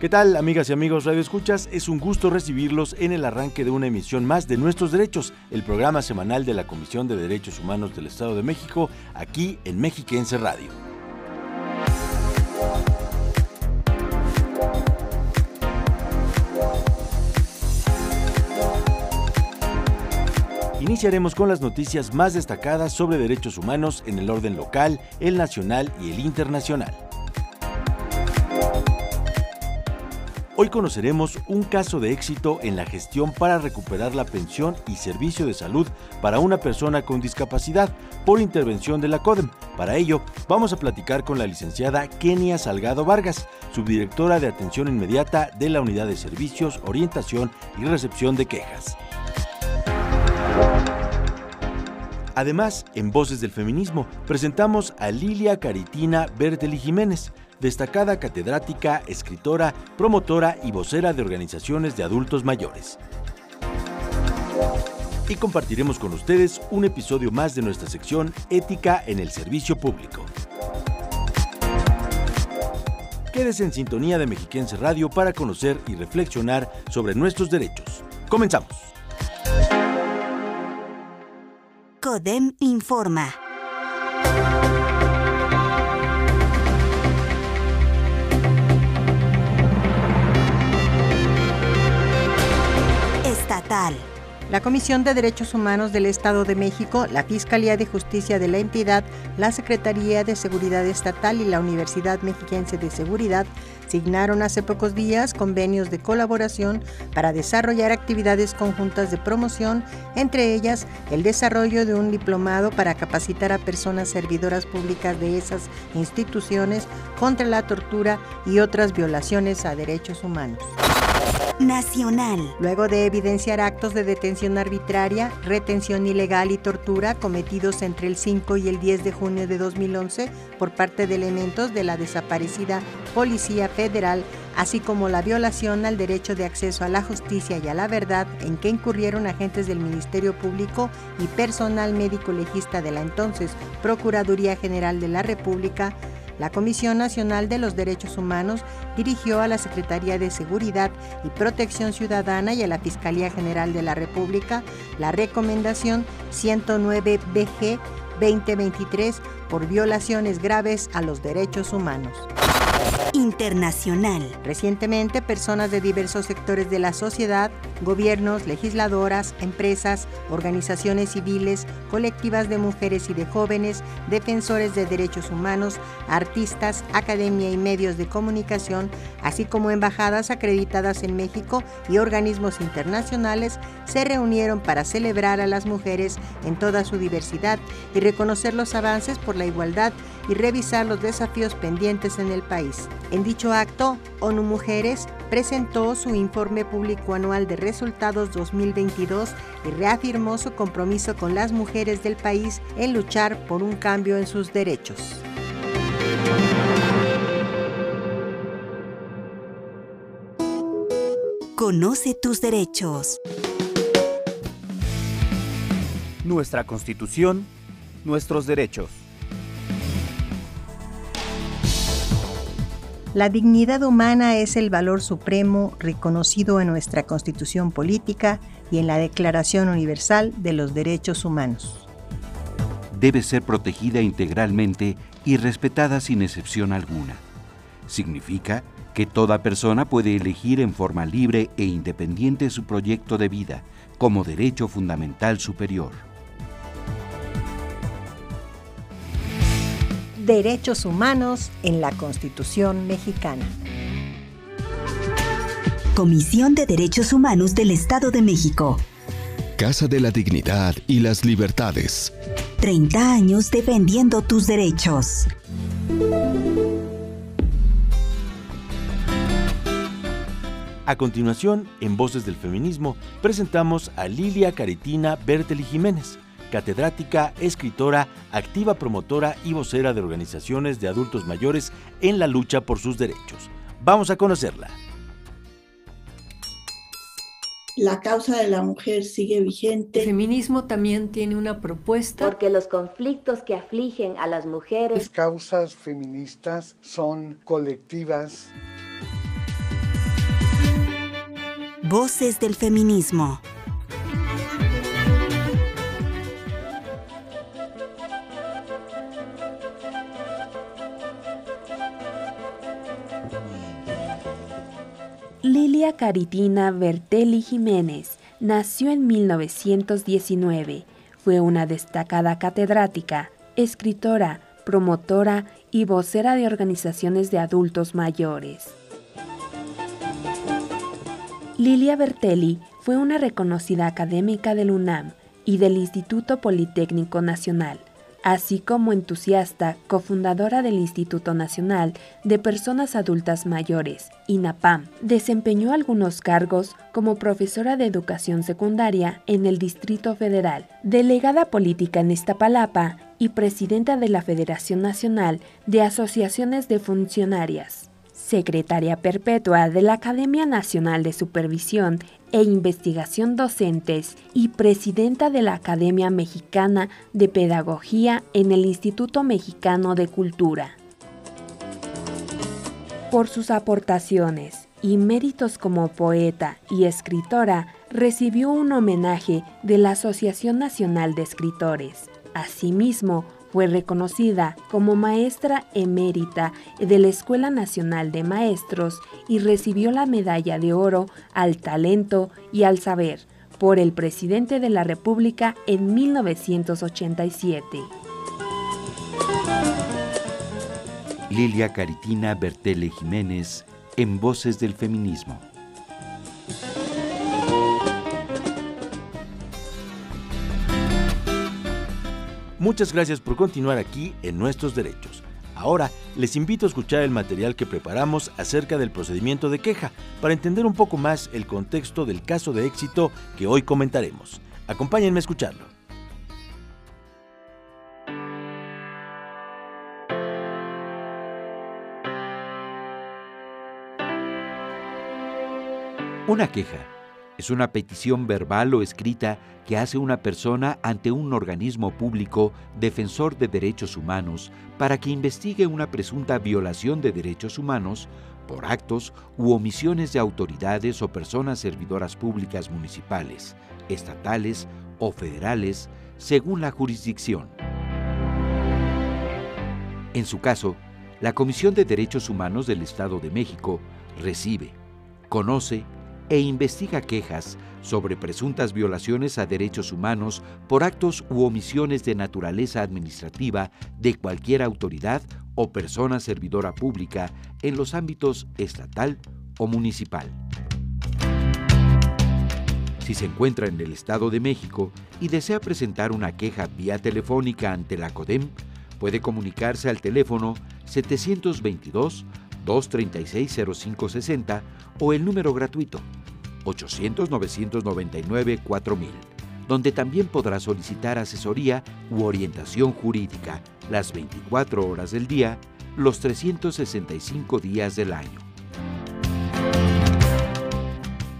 ¿Qué tal, amigas y amigos Radio Escuchas? Es un gusto recibirlos en el arranque de una emisión más de Nuestros Derechos, el programa semanal de la Comisión de Derechos Humanos del Estado de México, aquí en Mexiquense Radio. Iniciaremos con las noticias más destacadas sobre derechos humanos en el orden local, el nacional y el internacional. Hoy conoceremos un caso de éxito en la gestión para recuperar la pensión y servicio de salud para una persona con discapacidad por intervención de la CODEM. Para ello, vamos a platicar con la licenciada Kenia Salgado Vargas, subdirectora de Atención Inmediata de la Unidad de Servicios, Orientación y Recepción de Quejas. Además, en Voces del Feminismo, presentamos a Lilia Caritina Berteli Jiménez, destacada catedrática, escritora, promotora y vocera de organizaciones de adultos mayores. Y compartiremos con ustedes un episodio más de nuestra sección Ética en el Servicio Público. Quédese en sintonía de Mexiquense Radio para conocer y reflexionar sobre nuestros derechos. Comenzamos. CODEM informa. La Comisión de Derechos Humanos del Estado de México, la Fiscalía de Justicia de la entidad, la Secretaría de Seguridad Estatal y la Universidad Mexiquense de Seguridad signaron hace pocos días convenios de colaboración para desarrollar actividades conjuntas de promoción, entre ellas el desarrollo de un diplomado para capacitar a personas servidoras públicas de esas instituciones contra la tortura y otras violaciones a derechos humanos. Nacional. Luego de evidenciar actos de detención arbitraria, retención ilegal y tortura cometidos entre el 5 y el 10 de junio de 2011 por parte de elementos de la desaparecida Policía Federal, así como la violación al derecho de acceso a la justicia y a la verdad en que incurrieron agentes del Ministerio Público y personal médico legista de la entonces Procuraduría General de la República, la Comisión Nacional de los Derechos Humanos dirigió a la Secretaría de Seguridad y Protección Ciudadana y a la Fiscalía General de la República la recomendación 109-BG 2023 por violaciones graves a los derechos humanos. Internacional. Recientemente, personas de diversos sectores de la sociedad, gobiernos, legisladoras, empresas, organizaciones civiles, colectivas de mujeres y de jóvenes, defensores de derechos humanos, artistas, academia y medios de comunicación, así como embajadas acreditadas en México y organismos internacionales, se reunieron para celebrar a las mujeres en toda su diversidad y reconocer los avances por la igualdad y revisar los desafíos pendientes en el país. En dicho acto, ONU Mujeres presentó su informe público anual de resultados 2022 y reafirmó su compromiso con las mujeres del país en luchar por un cambio en sus derechos. Conoce tus derechos. Nuestra Constitución, nuestros derechos. La dignidad humana es el valor supremo reconocido en nuestra Constitución Política y en la Declaración Universal de los Derechos Humanos. Debe ser protegida integralmente y respetada sin excepción alguna. Significa que toda persona puede elegir en forma libre e independiente su proyecto de vida como derecho fundamental superior. Derechos humanos en la Constitución mexicana. Comisión de Derechos Humanos del Estado de México. Casa de la Dignidad y las Libertades. 30 años defendiendo tus derechos. A continuación, en Voces del Feminismo, presentamos a Lilia Caritina Berteli Jiménez, catedrática, escritora, activa promotora y vocera de organizaciones de adultos mayores en la lucha por sus derechos. Vamos a conocerla. la causa de la mujer sigue vigente. El feminismo también tiene una propuesta. Porque los conflictos que afligen a las mujeres. Las causas feministas son colectivas. Voces del feminismo. Lilia Caritina Bertelli Jiménez nació en 1919. Fue una destacada catedrática, escritora, promotora y vocera de organizaciones de adultos mayores. Lilia Bertelli fue una reconocida académica del UNAM y del Instituto Politécnico Nacional así como entusiasta, cofundadora del Instituto Nacional de Personas Adultas Mayores, INAPAM. Desempeñó algunos cargos como profesora de educación secundaria en el Distrito Federal, delegada política en Iztapalapa y presidenta de la Federación Nacional de Asociaciones de Funcionarias secretaria perpetua de la Academia Nacional de Supervisión e Investigación Docentes y presidenta de la Academia Mexicana de Pedagogía en el Instituto Mexicano de Cultura. Por sus aportaciones y méritos como poeta y escritora, recibió un homenaje de la Asociación Nacional de Escritores. Asimismo, fue reconocida como maestra emérita de la Escuela Nacional de Maestros y recibió la medalla de oro al talento y al saber por el presidente de la República en 1987. Lilia Caritina Bertele Jiménez en Voces del Feminismo. Muchas gracias por continuar aquí en Nuestros Derechos. Ahora les invito a escuchar el material que preparamos acerca del procedimiento de queja para entender un poco más el contexto del caso de éxito que hoy comentaremos. Acompáñenme a escucharlo. Una queja es una petición verbal o escrita que hace una persona ante un organismo público defensor de derechos humanos para que investigue una presunta violación de derechos humanos por actos u omisiones de autoridades o personas servidoras públicas municipales, estatales o federales, según la jurisdicción. En su caso, la Comisión de Derechos Humanos del Estado de México recibe, conoce e investiga quejas sobre presuntas violaciones a derechos humanos por actos u omisiones de naturaleza administrativa de cualquier autoridad o persona servidora pública en los ámbitos estatal o municipal. Si se encuentra en el Estado de México y desea presentar una queja vía telefónica ante la CODEM, puede comunicarse al teléfono 722 236 0560 o el número gratuito 800-999-4000, donde también podrá solicitar asesoría u orientación jurídica las 24 horas del día, los 365 días del año.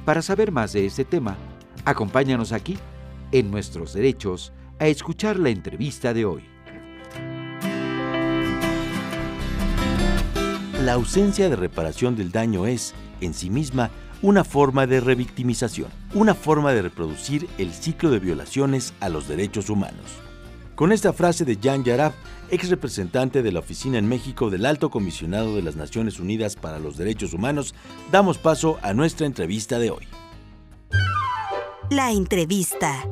Para saber más de este tema, acompáñanos aquí, en Nuestros Derechos, a escuchar la entrevista de hoy. La ausencia de reparación del daño es, en sí misma, una forma de revictimización, una forma de reproducir el ciclo de violaciones a los derechos humanos. Con esta frase de Jan Yarab, ex representante de la oficina en México del Alto Comisionado de las Naciones Unidas para los Derechos Humanos, damos paso a nuestra entrevista de hoy. La entrevista.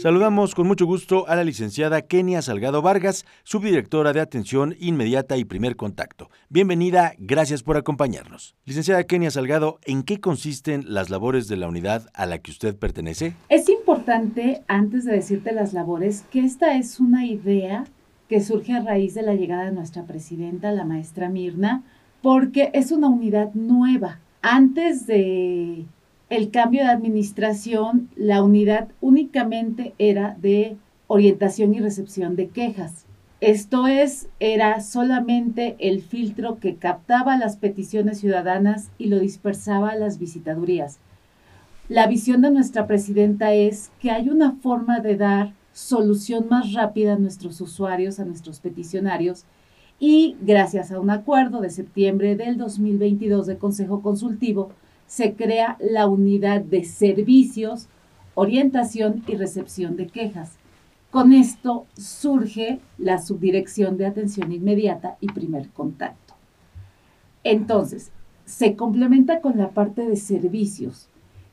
Saludamos con mucho gusto a la licenciada Kenia Salgado Vargas, subdirectora de Atención Inmediata y Primer Contacto. Bienvenida, gracias por acompañarnos. Licenciada Kenia Salgado, ¿en qué consisten las labores de la unidad a la que usted pertenece? Es importante, antes de decirte las labores, que esta es una idea que surge a raíz de la llegada de nuestra presidenta, la maestra Mirna, porque es una unidad nueva. Antes de el cambio de administración, la unidad únicamente era de orientación y recepción de quejas. Esto es, era solamente el filtro que captaba las peticiones ciudadanas y lo dispersaba a las visitadurías. La visión de nuestra presidenta es que hay una forma de dar solución más rápida a nuestros usuarios, a nuestros peticionarios, y gracias a un acuerdo de septiembre del 2022 de Consejo Consultivo, se crea la unidad de servicios, orientación y recepción de quejas. Con esto surge la subdirección de atención inmediata y primer contacto. Entonces, se complementa con la parte de servicios.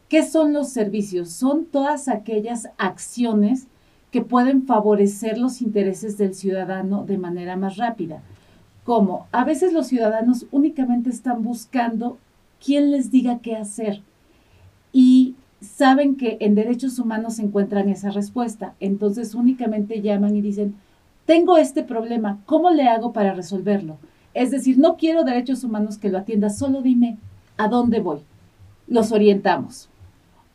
¿Qué son los servicios? Son todas aquellas acciones que pueden favorecer los intereses del ciudadano de manera más rápida. Como a veces los ciudadanos únicamente están buscando quién les diga qué hacer y saben que en derechos humanos se encuentran esa respuesta. Entonces únicamente llaman y dicen, tengo este problema, ¿cómo le hago para resolverlo? Es decir, no quiero derechos humanos que lo atienda, solo dime a dónde voy. Los orientamos.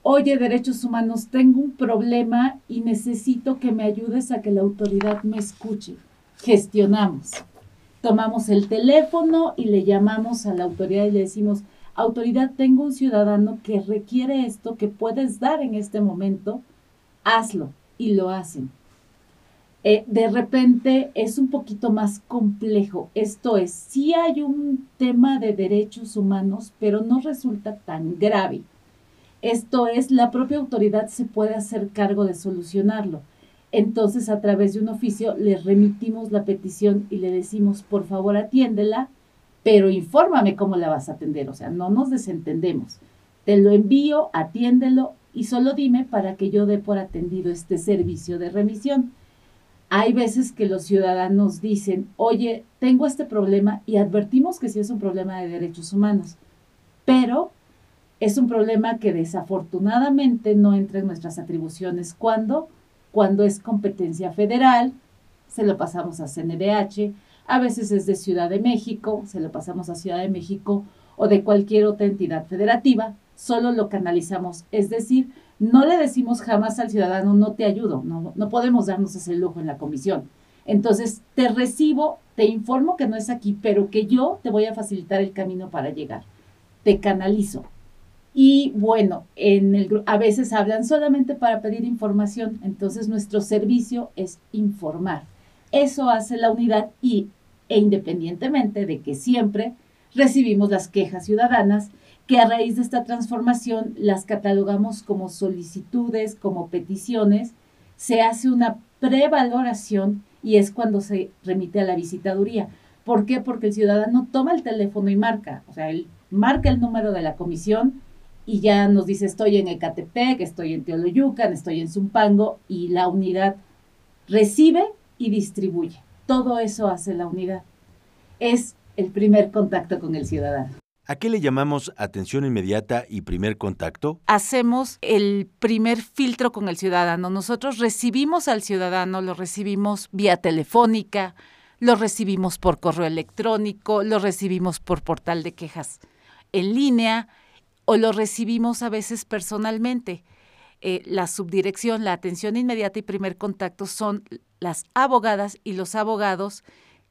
Oye, derechos humanos, tengo un problema y necesito que me ayudes a que la autoridad me escuche. Gestionamos. Tomamos el teléfono y le llamamos a la autoridad y le decimos, autoridad, tengo un ciudadano que requiere esto que puedes dar en este momento, hazlo y lo hacen. Eh, de repente es un poquito más complejo. Esto es, sí hay un tema de derechos humanos, pero no resulta tan grave. Esto es, la propia autoridad se puede hacer cargo de solucionarlo. Entonces, a través de un oficio, le remitimos la petición y le decimos, por favor, atiéndela pero infórmame cómo la vas a atender, o sea, no nos desentendemos. Te lo envío, atiéndelo y solo dime para que yo dé por atendido este servicio de remisión. Hay veces que los ciudadanos dicen, oye, tengo este problema y advertimos que sí es un problema de derechos humanos, pero es un problema que desafortunadamente no entra en nuestras atribuciones. ¿Cuándo? Cuando es competencia federal, se lo pasamos a CNDH, a veces es de Ciudad de México, se lo pasamos a Ciudad de México o de cualquier otra entidad federativa, solo lo canalizamos. Es decir, no le decimos jamás al ciudadano, no te ayudo, no, no podemos darnos ese lujo en la comisión. Entonces, te recibo, te informo que no es aquí, pero que yo te voy a facilitar el camino para llegar. Te canalizo. Y bueno, a veces hablan solamente para pedir información, entonces nuestro servicio es informar. Eso hace la unidad y, e independientemente de que siempre recibimos las quejas ciudadanas, que a raíz de esta transformación las catalogamos como solicitudes, como peticiones, se hace una prevaloración y es cuando se remite a la visitaduría. ¿Por qué? Porque el ciudadano toma el teléfono y marca, o sea, él marca el número de la comisión y ya nos dice estoy en Ecatepec, estoy en Teoloyucan, estoy en Zumpango y la unidad recibe y distribuye. Todo eso hace la unidad. Es el primer contacto con el ciudadano. ¿A qué le llamamos atención inmediata y primer contacto? Hacemos el primer filtro con el ciudadano. Nosotros recibimos al ciudadano, lo recibimos vía telefónica, lo recibimos por correo electrónico, lo recibimos por portal de quejas en línea o lo recibimos a veces personalmente. Eh, la subdirección, la atención inmediata y primer contacto son las abogadas y los abogados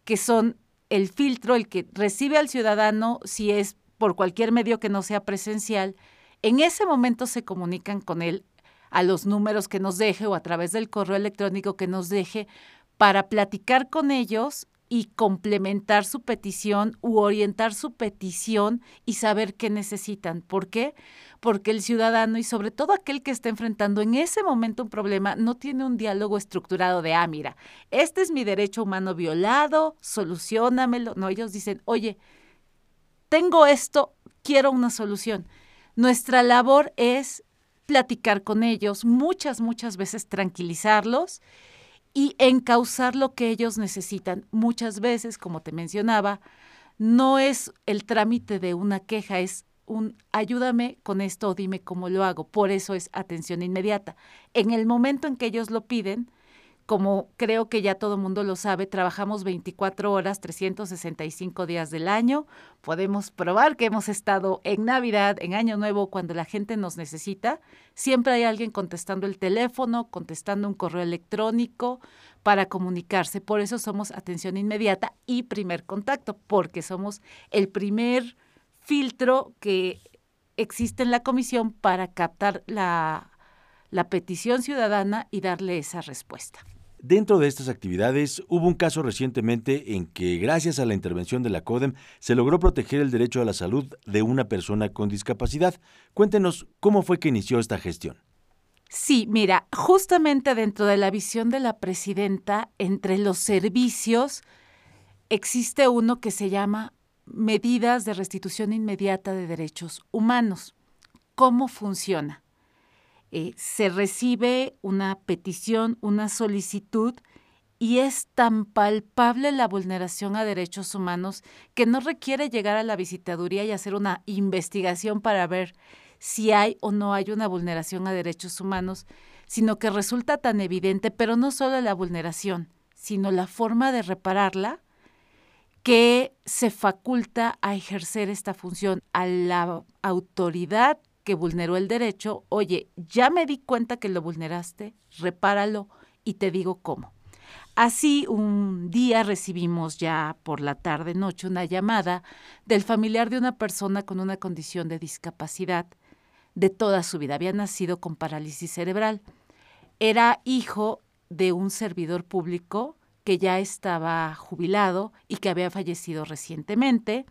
que son el filtro, el que recibe al ciudadano si es por cualquier medio que no sea presencial, en ese momento se comunican con él a los números que nos deje o a través del correo electrónico que nos deje para platicar con ellos y complementar su petición u orientar su petición y saber qué necesitan. ¿Por qué? Porque el ciudadano y sobre todo aquel que está enfrentando en ese momento un problema no tiene un diálogo estructurado de, ah, mira, este es mi derecho humano violado, solucionamelo. No, ellos dicen, oye, tengo esto, quiero una solución. Nuestra labor es platicar con ellos, muchas, muchas veces tranquilizarlos y encauzar lo que ellos necesitan. Muchas veces, como te mencionaba, no es el trámite de una queja, es un ayúdame con esto o dime cómo lo hago. Por eso es atención inmediata. En el momento en que ellos lo piden, como creo que ya todo mundo lo sabe, trabajamos 24 horas, 365 días del año. Podemos probar que hemos estado en Navidad, en Año Nuevo, cuando la gente nos necesita. Siempre hay alguien contestando el teléfono, contestando un correo electrónico para comunicarse. Por eso somos atención inmediata y primer contacto, porque somos el primer filtro que existe en la comisión para captar la, la petición ciudadana y darle esa respuesta. Dentro de estas actividades hubo un caso recientemente en que gracias a la intervención de la CODEM se logró proteger el derecho a la salud de una persona con discapacidad. Cuéntenos cómo fue que inició esta gestión. Sí, mira, justamente dentro de la visión de la presidenta, entre los servicios, existe uno que se llama medidas de restitución inmediata de derechos humanos. ¿Cómo funciona? Eh, se recibe una petición, una solicitud y es tan palpable la vulneración a derechos humanos que no requiere llegar a la visitaduría y hacer una investigación para ver si hay o no hay una vulneración a derechos humanos, sino que resulta tan evidente, pero no solo la vulneración, sino la forma de repararla, que se faculta a ejercer esta función a la autoridad que vulneró el derecho, oye, ya me di cuenta que lo vulneraste, repáralo y te digo cómo. Así, un día recibimos ya por la tarde noche una llamada del familiar de una persona con una condición de discapacidad de toda su vida. Había nacido con parálisis cerebral. Era hijo de un servidor público que ya estaba jubilado y que había fallecido recientemente.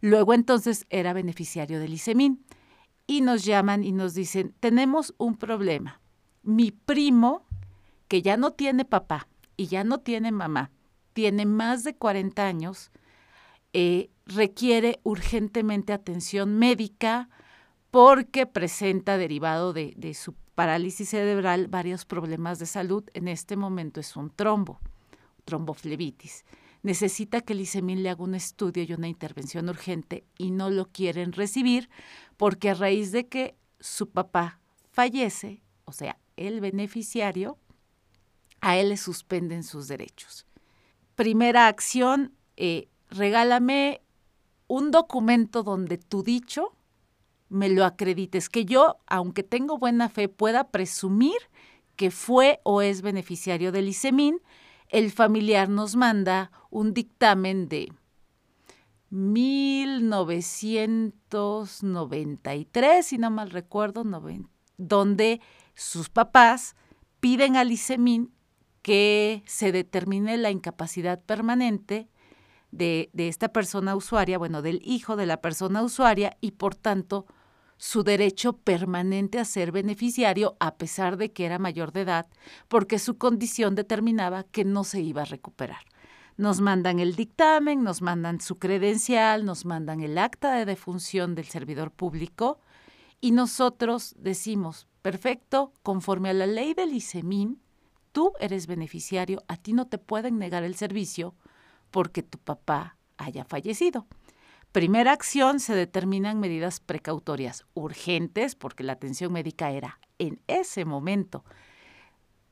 Luego entonces era beneficiario del ICEMIN y nos llaman y nos dicen, tenemos un problema. Mi primo, que ya no tiene papá y ya no tiene mamá, tiene más de 40 años, eh, requiere urgentemente atención médica porque presenta, derivado de, su parálisis cerebral, varios problemas de salud. En este momento es un trombo, tromboflebitis necesita que el ICEMIN le haga un estudio y una intervención urgente y no lo quieren recibir porque a raíz de que su papá fallece, o sea, el beneficiario, a él le suspenden sus derechos. Primera acción, eh, regálame un documento donde tu dicho me lo acredites, que yo, aunque tengo buena fe, pueda presumir que fue o es beneficiario del ICEMIN, el familiar nos manda un dictamen de 1993, si no mal recuerdo, donde sus papás piden al ICEMIN que se determine la incapacidad permanente de, de, esta persona usuaria, bueno, del hijo de la persona usuaria y por tanto su derecho permanente a ser beneficiario a pesar de que era mayor de edad, porque su condición determinaba que no se iba a recuperar. Nos mandan el dictamen, nos mandan su credencial, nos mandan el acta de defunción del servidor público y nosotros decimos, perfecto, conforme a la ley del ICEMIN, tú eres beneficiario, a ti no te pueden negar el servicio porque tu papá haya fallecido. Primera acción, se determinan medidas precautorias urgentes, porque la atención médica era en ese momento.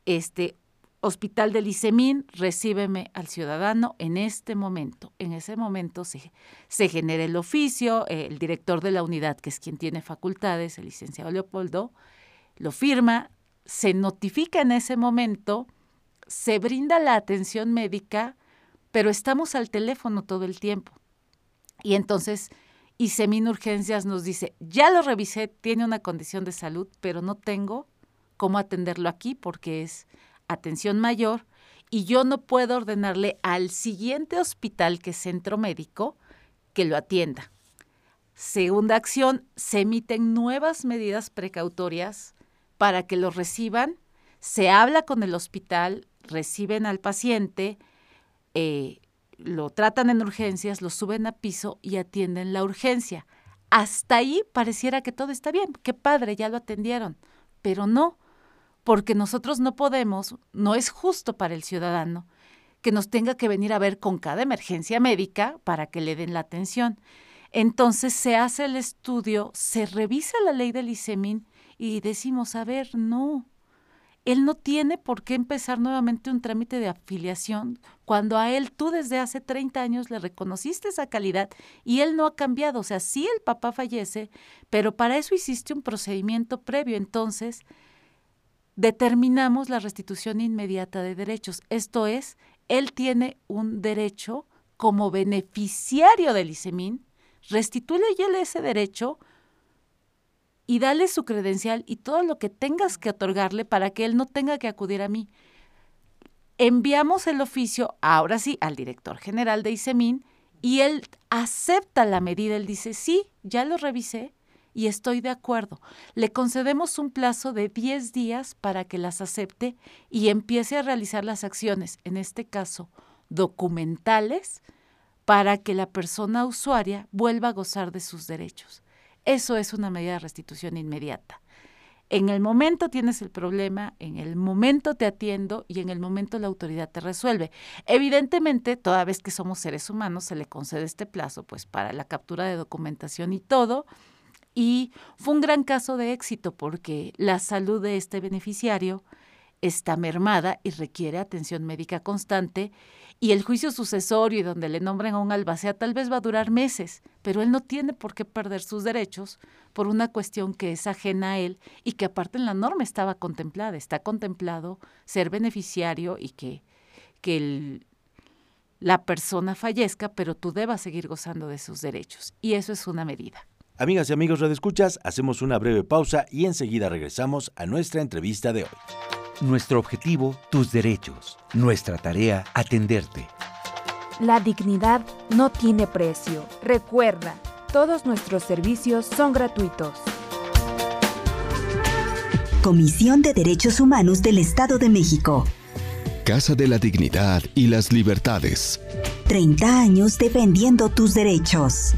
Este hospital del ICEMIN, recíbeme al ciudadano en este momento. En ese momento se, se genera el oficio, el director de la unidad, que es quien tiene facultades, el licenciado Leopoldo, lo firma, se notifica en ese momento, se brinda la atención médica, pero estamos al teléfono todo el tiempo. Y entonces ICEMIN Urgencias nos dice, ya lo revisé, tiene una condición de salud, pero no tengo cómo atenderlo aquí porque es atención mayor y yo no puedo ordenarle al siguiente hospital, que es centro médico, que lo atienda. Segunda acción, se emiten nuevas medidas precautorias para que lo reciban. Se habla con el hospital, reciben al paciente, eh, lo tratan en urgencias, lo suben a piso y atienden la urgencia. Hasta ahí pareciera que todo está bien, qué padre, ya lo atendieron, pero no, porque nosotros no podemos, no es justo para el ciudadano que nos tenga que venir a ver con cada emergencia médica para que le den la atención. Entonces se hace el estudio, se revisa la ley del ICEMIN y decimos, a ver, no, él no tiene por qué empezar nuevamente un trámite de afiliación cuando a él tú desde hace 30 años le reconociste esa calidad y él no ha cambiado. O sea, sí el papá fallece, pero para eso hiciste un procedimiento previo. Entonces, determinamos la restitución inmediata de derechos. Esto es, él tiene un derecho como beneficiario del ISEMIN, restitúyele ese derecho y dale su credencial y todo lo que tengas que otorgarle para que él no tenga que acudir a mí. Enviamos el oficio, ahora sí, al director general de ISEMIN y él acepta la medida. Él dice, sí, ya lo revisé y estoy de acuerdo. Le concedemos un plazo de 10 días para que las acepte y empiece a realizar las acciones, en este caso, documentales, para que la persona usuaria vuelva a gozar de sus derechos. Eso es una medida de restitución inmediata. En el momento tienes el problema, en el momento te atiendo y en el momento la autoridad te resuelve. Evidentemente, toda vez que somos seres humanos, se le concede este plazo, pues para la captura de documentación y todo. Y fue un gran caso de éxito porque la salud de este beneficiario está mermada y requiere atención médica constante y el juicio sucesorio y donde le nombren a un albacea tal vez va a durar meses, pero él no tiene por qué perder sus derechos por una cuestión que es ajena a él y que aparte en la norma estaba contemplada, está contemplado ser beneficiario y que, que la persona fallezca, pero tú debas seguir gozando de sus derechos. Y eso es una medida. Amigas y amigos de Escuchas, hacemos una breve pausa y enseguida regresamos a nuestra entrevista de hoy. Nuestro objetivo, tus derechos. Nuestra tarea, atenderte. La dignidad no tiene precio. Recuerda, todos nuestros servicios son gratuitos. Comisión de Derechos Humanos del Estado de México. Casa de la Dignidad y las Libertades. 30 años defendiendo tus derechos.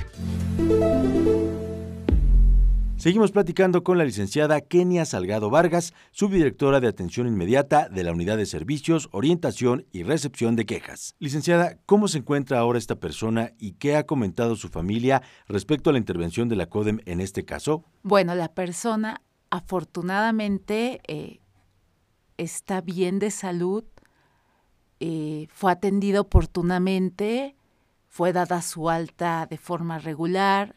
Seguimos platicando con la licenciada Kenia Salgado Vargas, subdirectora de Atención Inmediata de la Unidad de Servicios, Orientación y Recepción de Quejas. Licenciada, ¿cómo se encuentra ahora esta persona y qué ha comentado su familia respecto a la intervención de la CODEM en este caso? Bueno, la persona afortunadamente eh, está bien de salud, eh, fue atendido oportunamente, fue dada su alta de forma regular,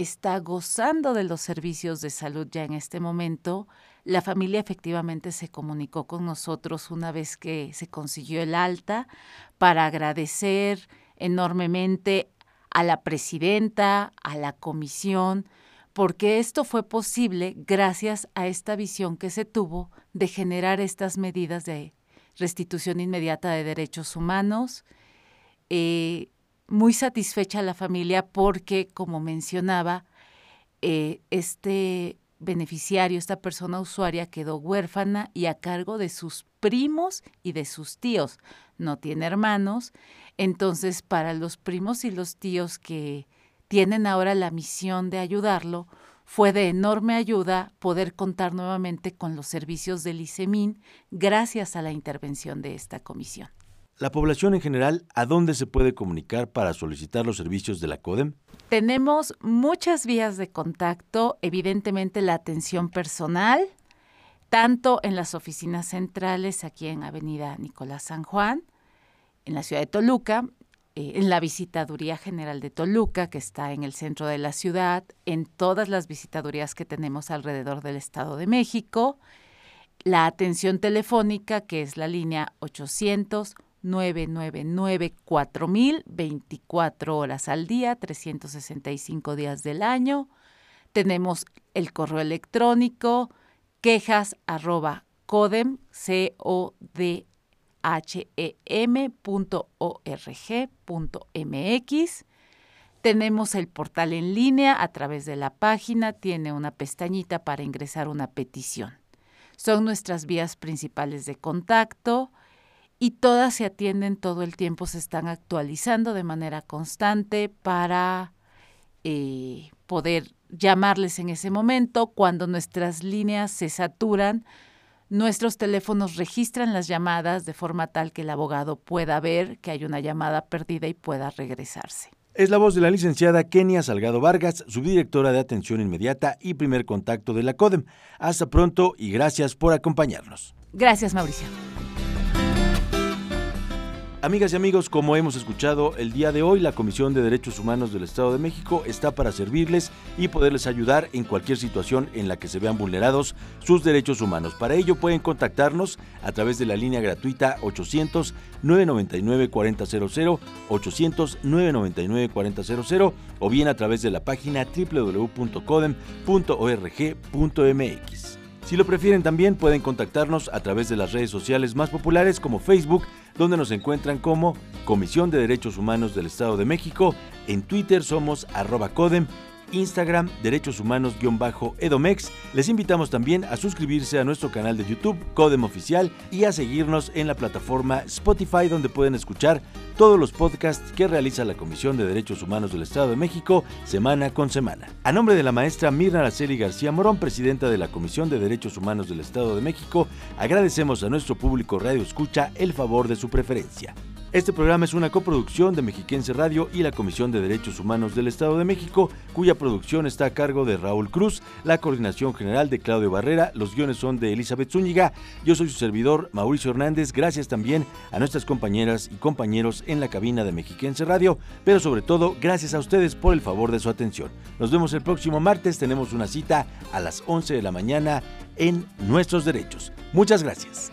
está gozando de los servicios de salud ya en este momento. La familia efectivamente se comunicó con nosotros una vez que se consiguió el alta para agradecer enormemente a la presidenta, a la comisión, porque esto fue posible gracias a esta visión que se tuvo de generar estas medidas de restitución inmediata de derechos humanos. Eh, muy satisfecha la familia porque, como mencionaba, eh, este beneficiario, esta persona usuaria quedó huérfana y a cargo de sus primos y de sus tíos. No tiene hermanos, entonces para los primos y los tíos que tienen ahora la misión de ayudarlo, fue de enorme ayuda poder contar nuevamente con los servicios del ICEMIN gracias a la intervención de esta comisión. La población en general, ¿a dónde se puede comunicar para solicitar los servicios de la CODEM? Tenemos muchas vías de contacto, evidentemente la atención personal, tanto en las oficinas centrales aquí en Avenida Nicolás San Juan, en la ciudad de Toluca, eh, en la Visitaduría General de Toluca, que está en el centro de la ciudad, en todas las visitadurías que tenemos alrededor del Estado de México, la atención telefónica, que es la línea 800 999 4000 24 horas al día, 365 días del año. Tenemos el correo electrónico quejas arroba codem, c o d h e m mx. Tenemos el portal en línea a través de la página, tiene una pestañita para ingresar una petición. Son nuestras vías principales de contacto y todas se atienden todo el tiempo, se están actualizando de manera constante para eh, poder llamarles en ese momento. Cuando nuestras líneas se saturan, nuestros teléfonos registran las llamadas de forma tal que el abogado pueda ver que hay una llamada perdida y pueda regresarse. Es la voz de la licenciada Kenia Salgado Vargas, subdirectora de Atención Inmediata y Primer Contacto de la CODEM. Hasta pronto y gracias por acompañarnos. Gracias, Mauricio. Amigas y amigos, como hemos escuchado el día de hoy, la Comisión de Derechos Humanos del Estado de México está para servirles y poderles ayudar en cualquier situación en la que se vean vulnerados sus derechos humanos. Para ello pueden contactarnos a través de la línea gratuita 800-999-4000, 800-999-4000 o bien a través de la página www.codem.org.mx. Si lo prefieren también pueden contactarnos a través de las redes sociales más populares como Facebook, donde nos encuentran como Comisión de Derechos Humanos del Estado de México, en Twitter somos arroba codem Instagram, Derechos Humanos-Edomex. Les invitamos también a suscribirse a nuestro canal de YouTube, Codem Oficial, y a seguirnos en la plataforma Spotify, donde pueden escuchar todos los podcasts que realiza la Comisión de Derechos Humanos del Estado de México semana con semana. A nombre de la maestra Mirna Araceli García Morón, presidenta de la Comisión de Derechos Humanos del Estado de México, agradecemos a nuestro público Radio Escucha el favor de su preferencia. Este programa es una coproducción de Mexiquense Radio y la Comisión de Derechos Humanos del Estado de México, cuya producción está a cargo de Raúl Cruz, la coordinación general de Claudio Barrera, los guiones son de Elizabeth Zúñiga, yo soy su servidor Mauricio Hernández, gracias también a nuestras compañeras y compañeros en la cabina de Mexiquense Radio, pero sobre todo gracias a ustedes por el favor de su atención. Nos vemos el próximo martes, tenemos una cita a las 11 de la mañana en Nuestros Derechos. Muchas gracias.